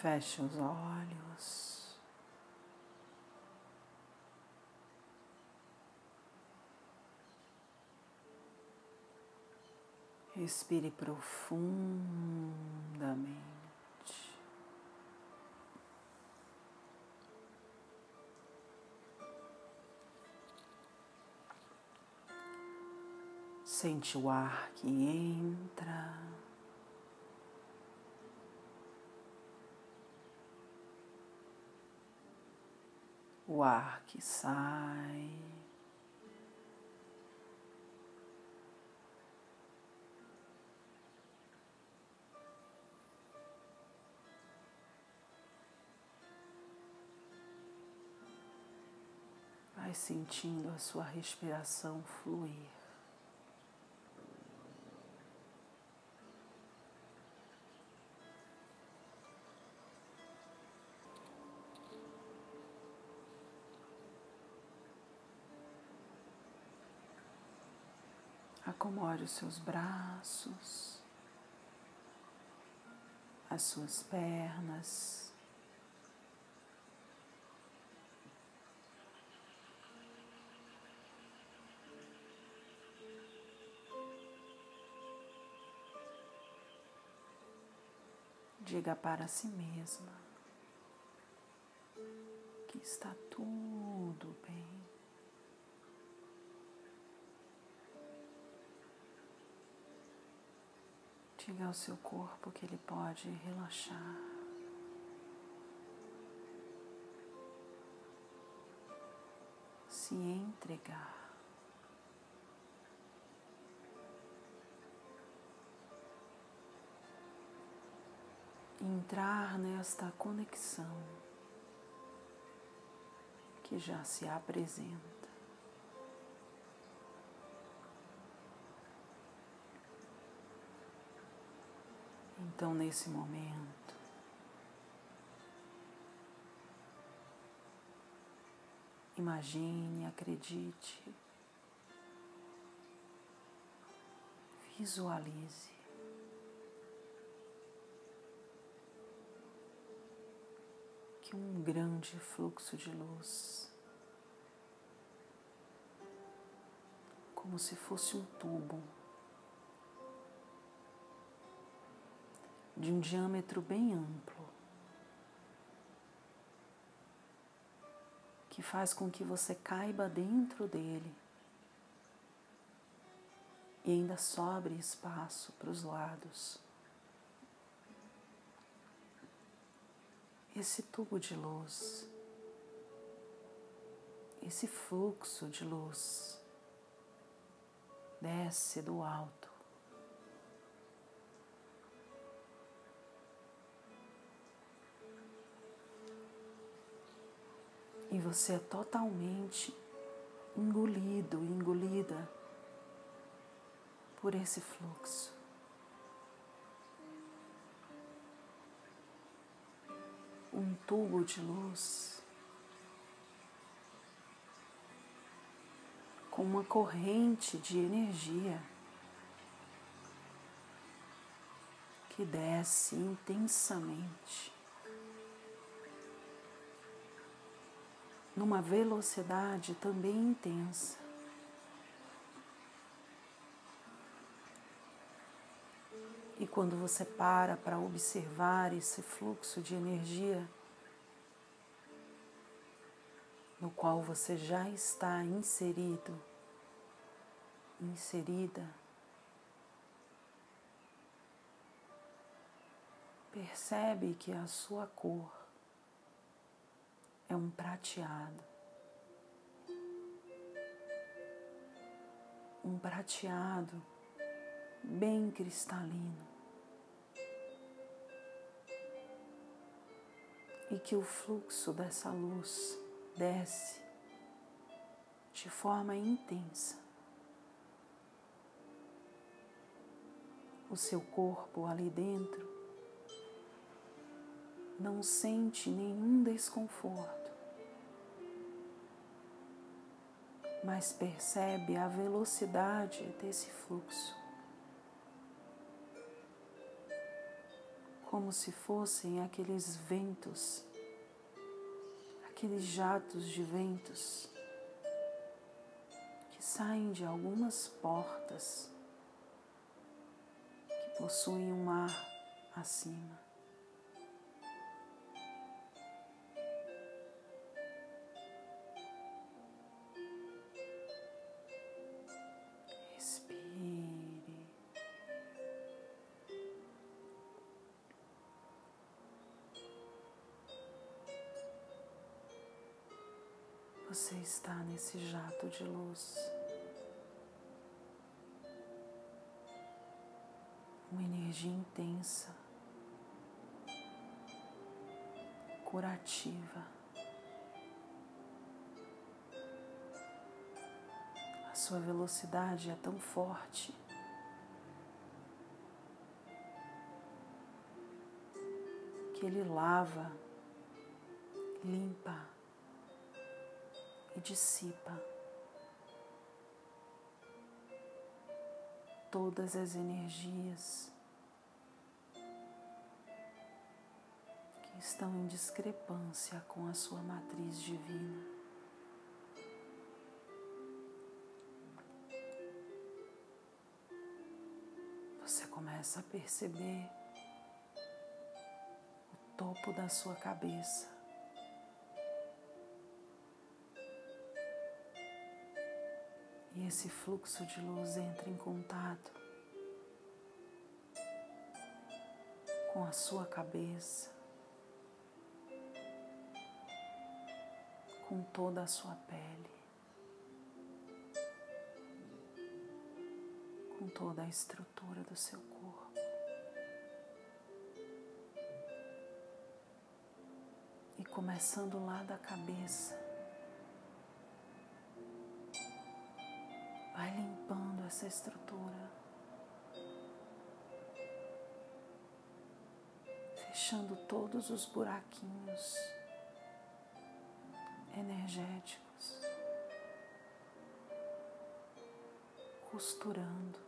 Feche os olhos. Respire profundamente. Sente o ar que entra. O ar que sai. Vai sentindo a sua respiração fluir. Acomode os seus braços, as suas pernas. Diga para si mesma que está tudo bem. Diga ao seu corpo que ele pode relaxar. Se entregar. Entrar nesta conexão que já se apresenta. Então, nesse momento, imagine, acredite, visualize. Que um grande fluxo de luz, como se fosse um tubo, de um diâmetro bem amplo, que faz com que você caiba dentro dele e ainda sobre espaço para os lados. Esse tubo de luz, esse fluxo de luz desce do alto e você é totalmente engolido, engolida por esse fluxo. Um tubo de luz com uma corrente de energia que desce intensamente numa velocidade também intensa. E quando você para para observar esse fluxo de energia no qual você já está inserido, inserida, percebe que a sua cor é um prateado. Um prateado bem cristalino. E que o fluxo dessa luz desce de forma intensa. O seu corpo ali dentro não sente nenhum desconforto. Mas percebe a velocidade desse fluxo. como se fossem aqueles ventos, aqueles jatos de ventos que saem de algumas portas que possuem um mar acima. Você está nesse jato de luz. Uma energia intensa, curativa. A sua velocidade é tão forte que ele lava, limpa, e dissipa todas as energias que estão em discrepância com a sua matriz divina. Você começa a perceber o topo da sua cabeça. E esse fluxo de luz entra em contato com a sua cabeça, com toda a sua pele, com toda a estrutura do seu corpo. E começando lá da cabeça, essa estrutura, fechando todos os buraquinhos energéticos, costurando,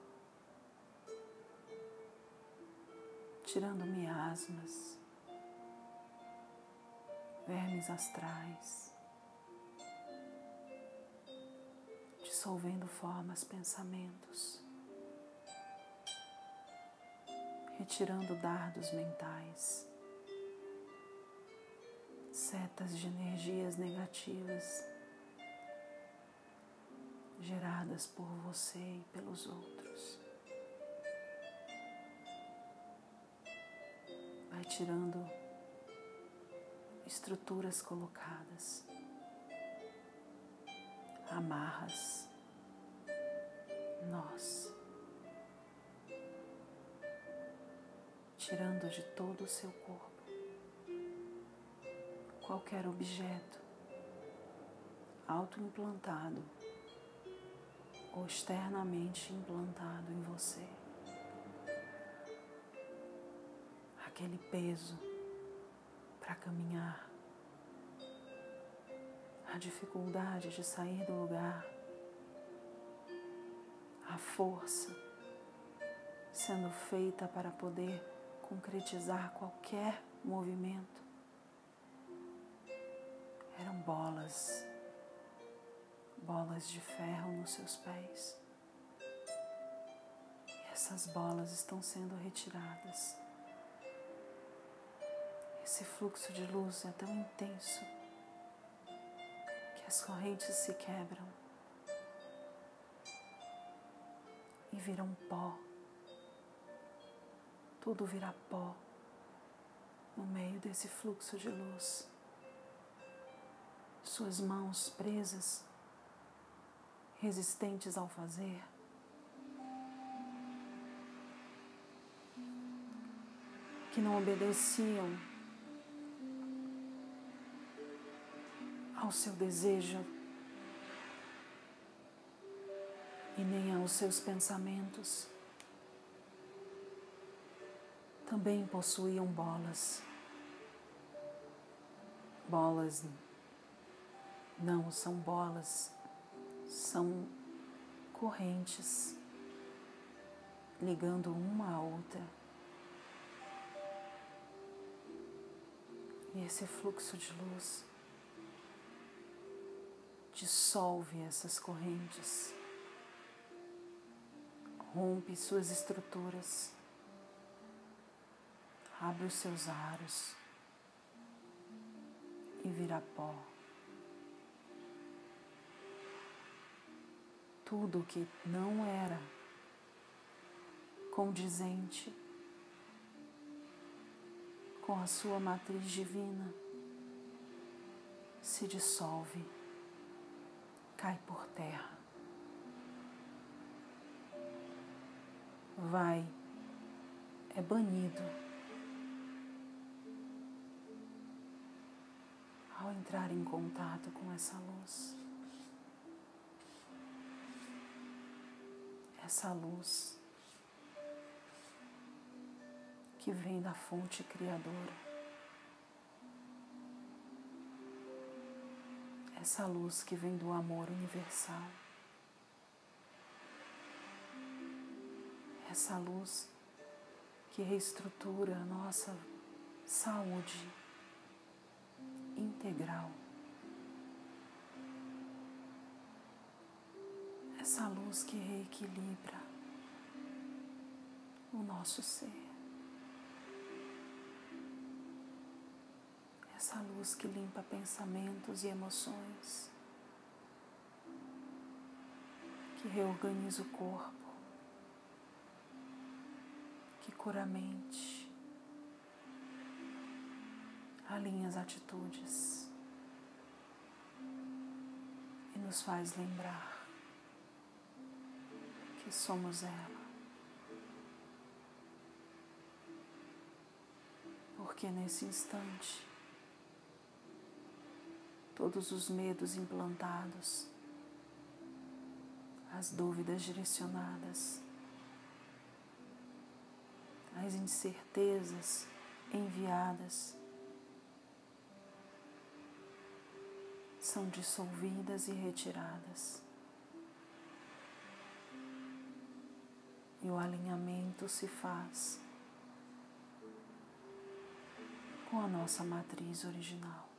tirando miasmas, vermes astrais. Dissolvendo formas, pensamentos, retirando dardos mentais, setas de energias negativas geradas por você e pelos outros. Vai tirando estruturas colocadas, amarras, nós, tirando de todo o seu corpo qualquer objeto autoimplantado ou externamente implantado em você. Aquele peso para caminhar, a dificuldade de sair do lugar a força sendo feita para poder concretizar qualquer movimento. Eram bolas, bolas de ferro nos seus pés. E essas bolas estão sendo retiradas. Esse fluxo de luz é tão intenso que as correntes se quebram e viram pó. Tudo vira pó no meio desse fluxo de luz. Suas mãos presas, resistentes ao fazer. Que não obedeciam ao seu desejo e nem aos seus pensamentos. Também possuíam bolas. Bolas não são bolas, são correntes ligando uma à outra. E esse fluxo de luz dissolve essas correntes, rompe suas estruturas, abre os seus aros e vira pó. Tudo que não era condizente com a sua matriz divina se dissolve, cai por terra. Vai, é banido ao entrar em contato com essa luz. Essa luz que vem da fonte criadora. Essa luz que vem do amor universal. Essa luz que reestrutura a nossa saúde integral. Essa luz que reequilibra o nosso ser. essa luz que limpa pensamentos e emoções, que reorganiza o corpo, que cura a mente, alinha as atitudes e nos faz lembrar que somos ela. Porque nesse instante todos os medos implantados, as dúvidas direcionadas, as incertezas enviadas são dissolvidas e retiradas. E o alinhamento se faz com a nossa matriz original.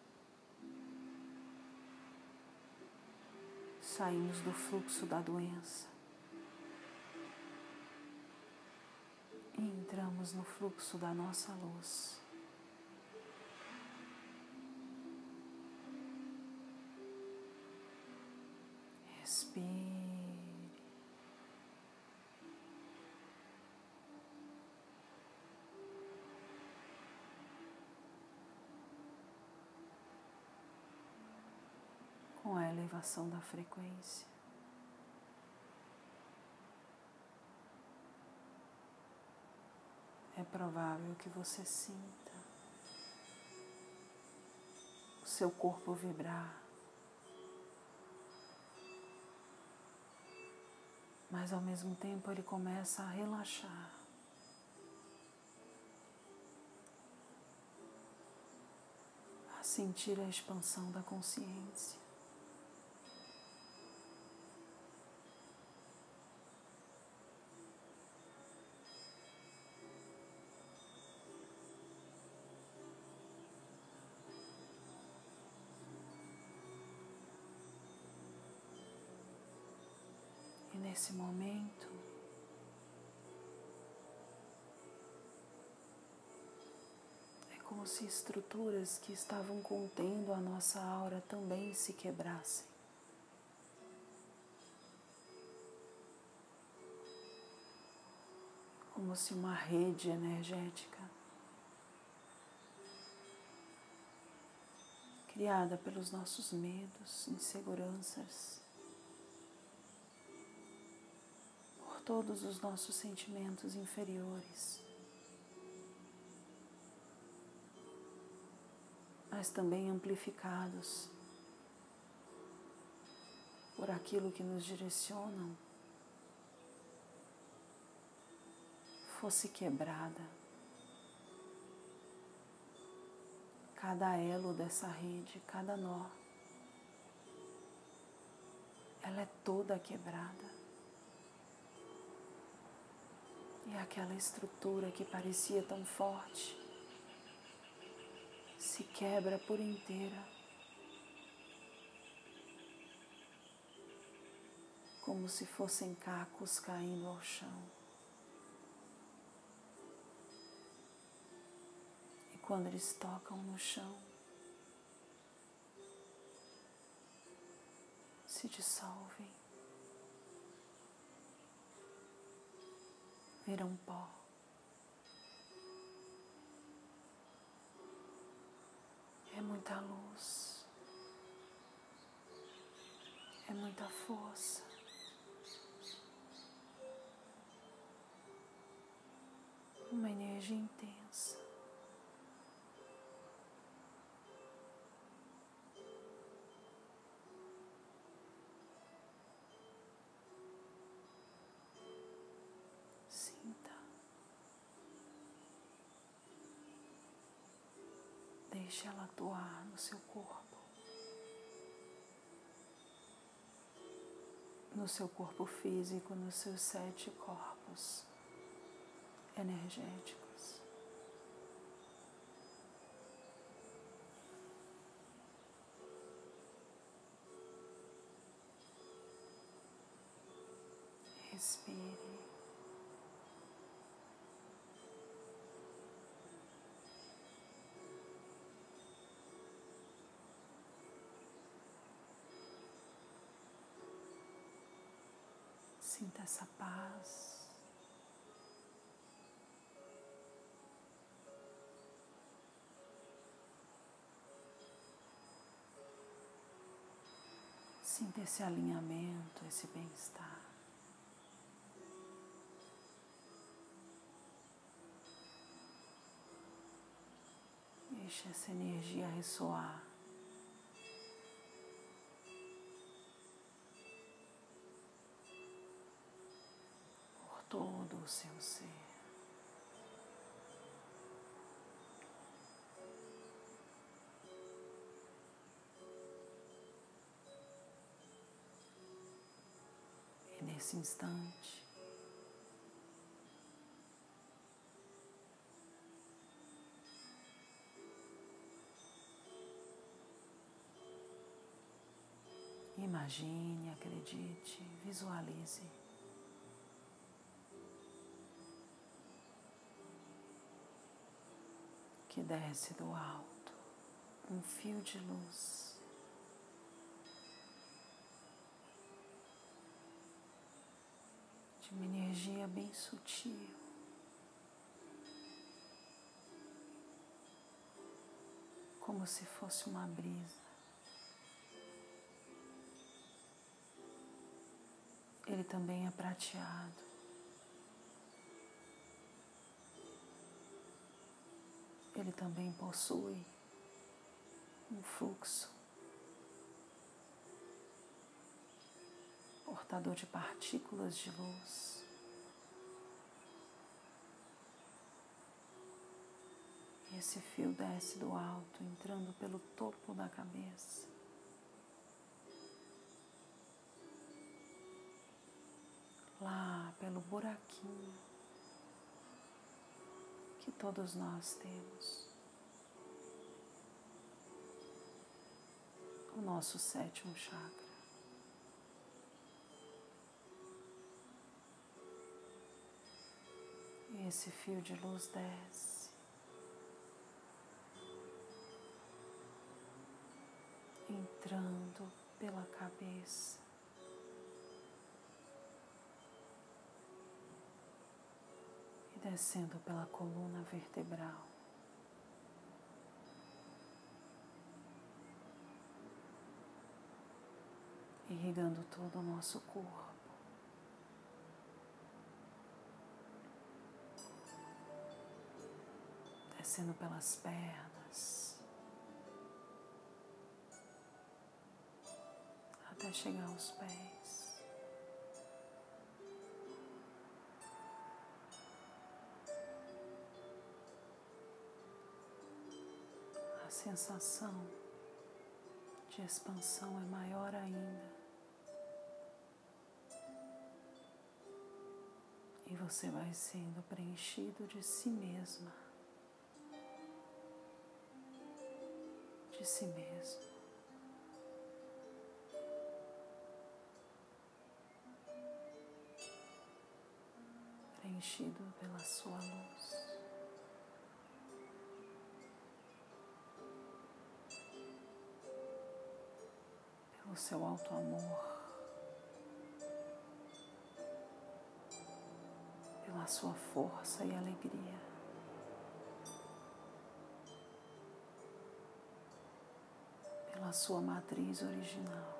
saímos do fluxo da doença e entramos no fluxo da nossa luz. Respire. com a elevação da frequência. É provável que você sinta o seu corpo vibrar, mas ao mesmo tempo ele começa a relaxar. a Sentir a expansão da consciência. Nesse momento, é como se estruturas que estavam contendo a nossa aura também se quebrassem. Como se uma rede energética criada pelos nossos medos, inseguranças, todos os nossos sentimentos inferiores, mas também amplificados por aquilo que nos direcionam, fosse quebrada. Cada elo dessa rede, cada nó, ela é toda quebrada. E aquela estrutura que parecia tão forte se quebra por inteira, como se fossem cacos caindo ao chão. E quando eles tocam no chão, se dissolvem, viram pó. É muita luz, é muita força. Uma energia intensa. Deixe ela atuar no seu corpo. No seu corpo físico, nos seus sete corpos energéticos. Respire. Sinta essa paz. Sinta esse alinhamento, esse bem-estar. Deixe essa energia ressoar. Nesse instante, Imagine, acredite, visualize. Que desce do alto um fio de luz. Uma energia bem sutil. Como se fosse uma brisa. ele também é prateado. Ele também possui um fluxo portador de partículas de luz. Esse fio desce do alto, entrando pelo topo da cabeça. lá pelo buraquinho que todos nós temos. O nosso sétimo chakra. E esse fio de luz desce. Entrando pela cabeça. descendo pela coluna vertebral. Irrigando todo o nosso corpo. Descendo pelas pernas. Até chegar aos pés. sensação de expansão é maior ainda. E você vai sendo preenchido de si mesma. De si mesmo. Preenchido pela sua luz. Pelo seu alto amor. Pela sua força e alegria. Sua matriz original.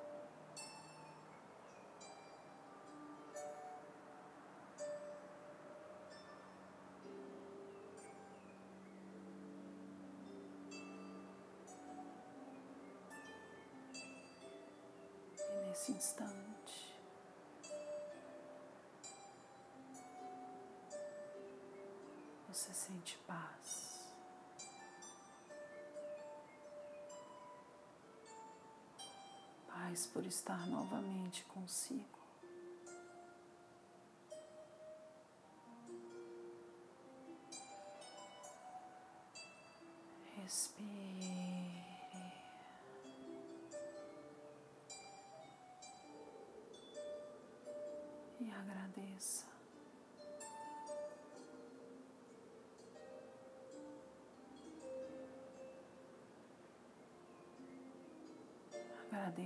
E nesse instante, você sente paz. Paz por estar novamente consigo.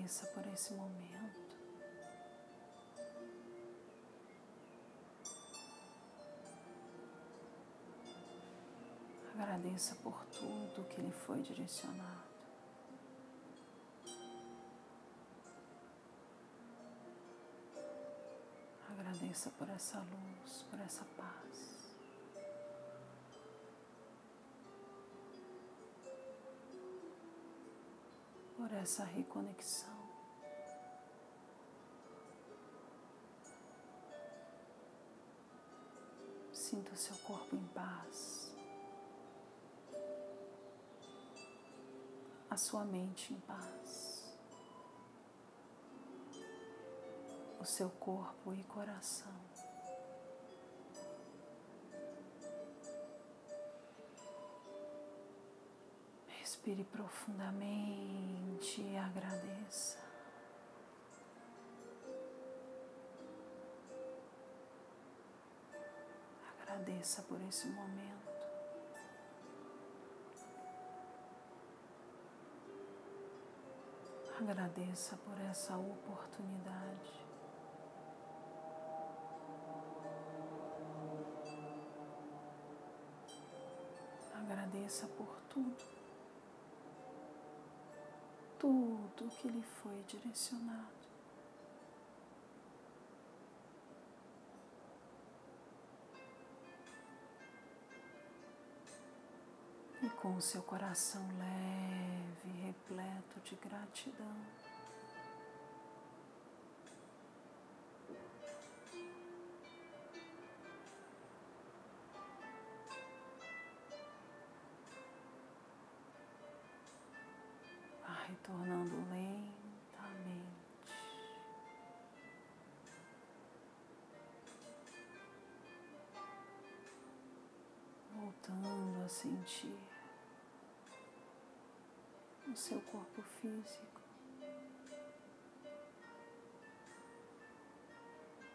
Agradeça por esse momento. Agradeça por tudo que lhe foi direcionado. Agradeça por essa luz, por essa paz. por essa reconexão. Sinta o seu corpo em paz, a sua mente em paz, o seu corpo e coração. Respire profundamente e agradeça. Agradeça por esse momento. Agradeça por essa oportunidade. Agradeça por tudo tudo que lhe foi direcionado. Com o seu coração leve, repleto de gratidão. retornando lentamente. Voltando a sentir seu corpo físico.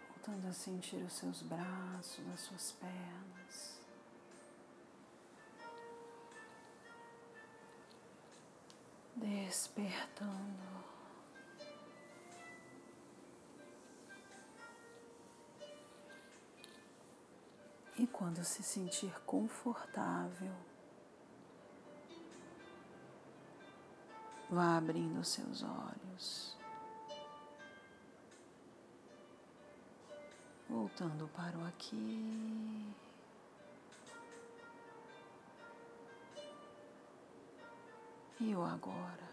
Voltando a sentir os seus braços, as suas pernas. despertando. E quando se sentir confortável, vá abrindo seus olhos, voltando para o aqui. e o agora.